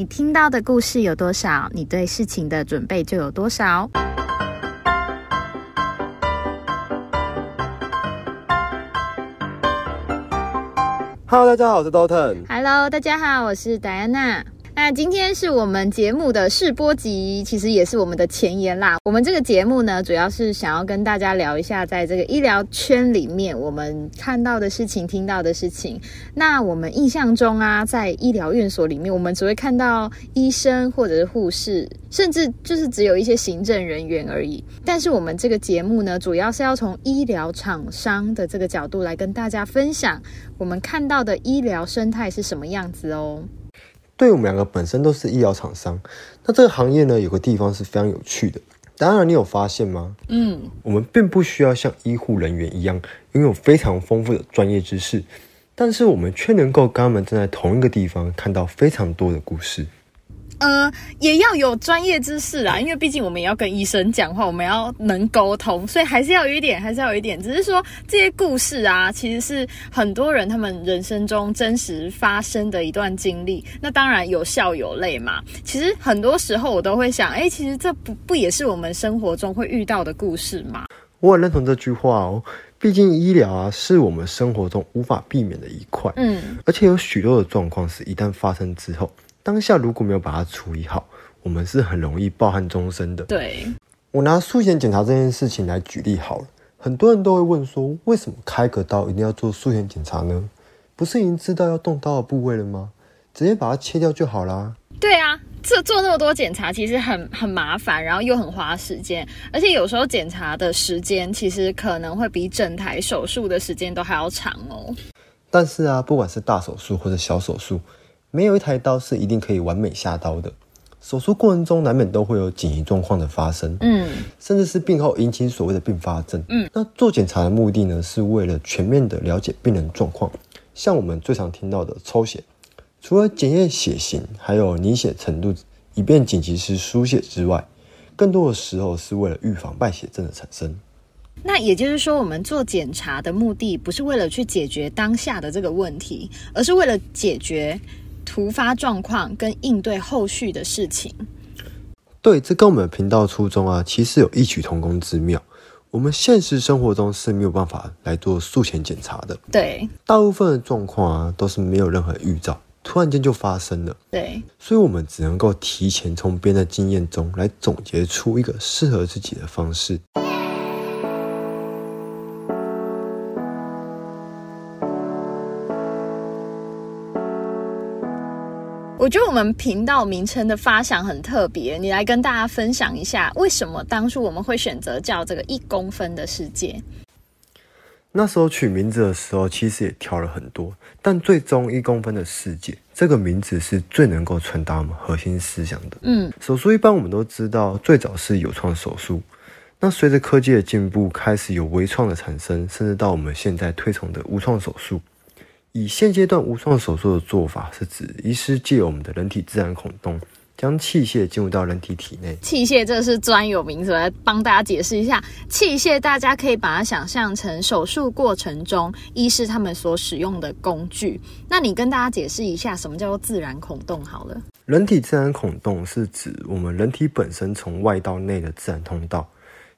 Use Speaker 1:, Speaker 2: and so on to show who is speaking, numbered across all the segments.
Speaker 1: 你听到的故事有多少，你对事情的准备就有多少。
Speaker 2: Hello，大家好，我是 Dalton。
Speaker 1: Hello，大家好，我是戴安娜。那今天是我们节目的试播集，其实也是我们的前言啦。我们这个节目呢，主要是想要跟大家聊一下，在这个医疗圈里面，我们看到的事情、听到的事情。那我们印象中啊，在医疗院所里面，我们只会看到医生或者是护士，甚至就是只有一些行政人员而已。但是我们这个节目呢，主要是要从医疗厂商的这个角度来跟大家分享我们看到的医疗生态是什么样子哦。
Speaker 2: 对我们两个本身都是医疗厂商，那这个行业呢，有个地方是非常有趣的。当然，你有发现吗？
Speaker 1: 嗯，
Speaker 2: 我们并不需要像医护人员一样拥有非常丰富的专业知识，但是我们却能够跟他们站在同一个地方，看到非常多的故事。
Speaker 1: 呃，也要有专业知识啦，因为毕竟我们也要跟医生讲话，我们要能沟通，所以还是要有一点，还是要有一点。只是说这些故事啊，其实是很多人他们人生中真实发生的一段经历。那当然有笑有泪嘛。其实很多时候我都会想，哎，其实这不不也是我们生活中会遇到的故事吗？
Speaker 2: 我很认同这句话哦，毕竟医疗啊是我们生活中无法避免的一块，
Speaker 1: 嗯，
Speaker 2: 而且有许多的状况是一旦发生之后，当下如果没有把它处理好，我们是很容易抱憾终生的。
Speaker 1: 对，
Speaker 2: 我拿术前检查这件事情来举例好了，很多人都会问说，为什么开个刀一定要做术前检查呢？不是已经知道要动刀的部位了吗？直接把它切掉就好啦。
Speaker 1: 对啊，这做那么多检查其实很很麻烦，然后又很花时间，而且有时候检查的时间其实可能会比整台手术的时间都还要长哦。
Speaker 2: 但是啊，不管是大手术或者小手术，没有一台刀是一定可以完美下刀的。手术过程中难免都会有紧急状况的发生，
Speaker 1: 嗯，
Speaker 2: 甚至是病后引起所谓的并发症。
Speaker 1: 嗯，
Speaker 2: 那做检查的目的呢，是为了全面的了解病人状况。像我们最常听到的抽血，除了检验血型，还有凝血程度，以便紧急时输血之外，更多的时候是为了预防败血症的产生。
Speaker 1: 那也就是说，我们做检查的目的不是为了去解决当下的这个问题，而是为了解决突发状况跟应对后续的事情。
Speaker 2: 对，这跟我们的频道初衷啊，其实有异曲同工之妙。我们现实生活中是没有办法来做术前检查的，
Speaker 1: 对
Speaker 2: 大部分的状况啊都是没有任何预兆，突然间就发生了，
Speaker 1: 对，
Speaker 2: 所以我们只能够提前从别人的经验中来总结出一个适合自己的方式。
Speaker 1: 我觉得我们频道名称的发想很特别，你来跟大家分享一下，为什么当初我们会选择叫这个一公分的世界？
Speaker 2: 那时候取名字的时候，其实也挑了很多，但最终一公分的世界这个名字是最能够传达我们核心思想的。
Speaker 1: 嗯，
Speaker 2: 手术一般我们都知道，最早是有创手术，那随着科技的进步，开始有微创的产生，甚至到我们现在推崇的无创手术。以现阶段无创手术的做法，是指医师借由我们的人体自然孔洞，将器械进入到人体体内。
Speaker 1: 器械这是专有名词，来帮大家解释一下。器械大家可以把它想象成手术过程中医师他们所使用的工具。那你跟大家解释一下，什么叫做自然孔洞好了？
Speaker 2: 人体自然孔洞是指我们人体本身从外到内的自然通道。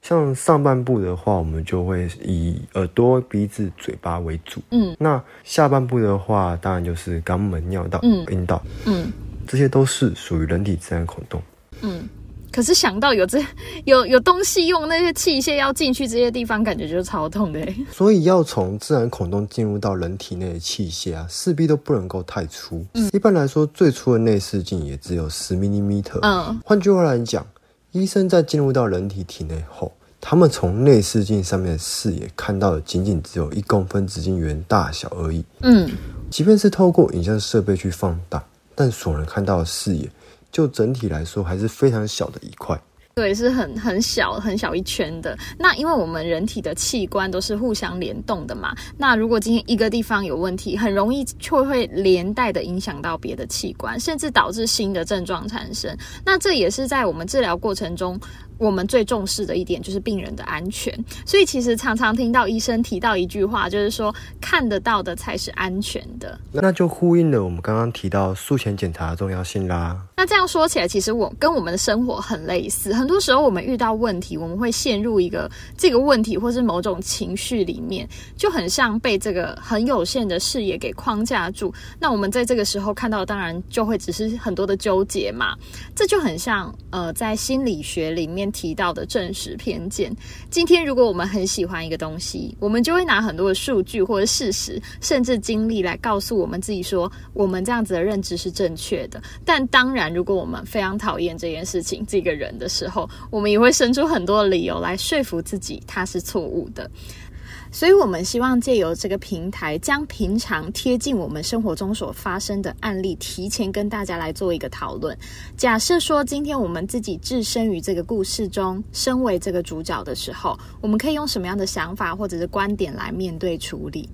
Speaker 2: 像上半部的话，我们就会以耳朵、鼻子、嘴巴为主。
Speaker 1: 嗯，
Speaker 2: 那下半部的话，当然就是肛门、尿道、
Speaker 1: 嗯
Speaker 2: 阴道，
Speaker 1: 嗯
Speaker 2: 这些都是属于人体自然孔洞。
Speaker 1: 嗯。可是想到有这 有有东西用那些器械要进去这些地方，感觉就是超痛的欸。
Speaker 2: 所以要从自然孔洞进入到人体内的器械啊，势必都不能够太粗。嗯一般来说，最粗的内视镜也只有十 m m
Speaker 1: 嗯
Speaker 2: 换句话来讲，医生在进入到人体体内后，他们从内视镜上面的视野看到的仅仅只有一公分直径圆大小而已。
Speaker 1: 嗯，
Speaker 2: 即便是透过影像设备去放大，但所能看到的视野，就整体来说还是非常小的一块。
Speaker 1: 对，是很很小很小一圈的。那因为我们人体的器官都是互相联动的嘛，那如果今天一个地方有问题，很容易就会连带的影响到别的器官，甚至导致新的症状产生。那这也是在我们治疗过程中，我们最重视的一点就是病人的安全，所以其实常常听到医生提到一句话，就是说看得到的才是安全的。
Speaker 2: 那就呼应了我们刚刚提到术前检查的重要性啦。
Speaker 1: 那这样说起来，其实我跟我们的生活很类似。很多时候我们遇到问题，我们会陷入一个这个问题或是某种情绪里面，就很像被这个很有限的视野给框架住。那我们在这个时候看到，当然就会只是很多的纠结嘛。这就很像呃，在心理学里面。提到的正实偏见。今天，如果我们很喜欢一个东西，我们就会拿很多的数据或者事实，甚至经历来告诉我们自己说，我们这样子的认知是正确的。但当然，如果我们非常讨厌这件事情、这个人的时候，我们也会生出很多理由来说服自己他是错误的。所以，我们希望借由这个平台，将平常贴近我们生活中所发生的案例，提前跟大家来做一个讨论。假设说，今天我们自己置身于这个故事中，身为这个主角的时候，我们可以用什么样的想法或者是观点来面对处理？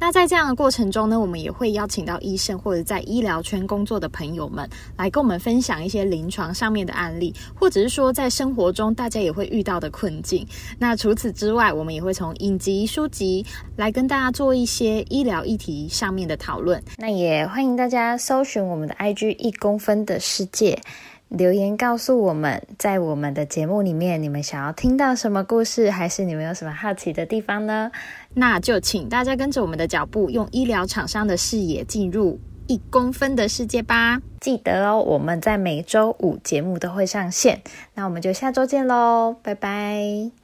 Speaker 1: 那在这样的过程中呢，我们也会邀请到医生或者在医疗圈工作的朋友们来跟我们分享一些临床上面的案例，或者是说在生活中大家也会遇到的困境。那除此之外，我们也会从影集、书籍来跟大家做一些医疗议题上面的讨论。那也欢迎大家搜寻我们的 IG 一公分的世界。留言告诉我们，在我们的节目里面，你们想要听到什么故事，还是你们有什么好奇的地方呢？那就请大家跟着我们的脚步，用医疗厂商的视野进入一公分的世界吧。记得哦，我们在每周五节目都会上线。那我们就下周见喽，拜拜。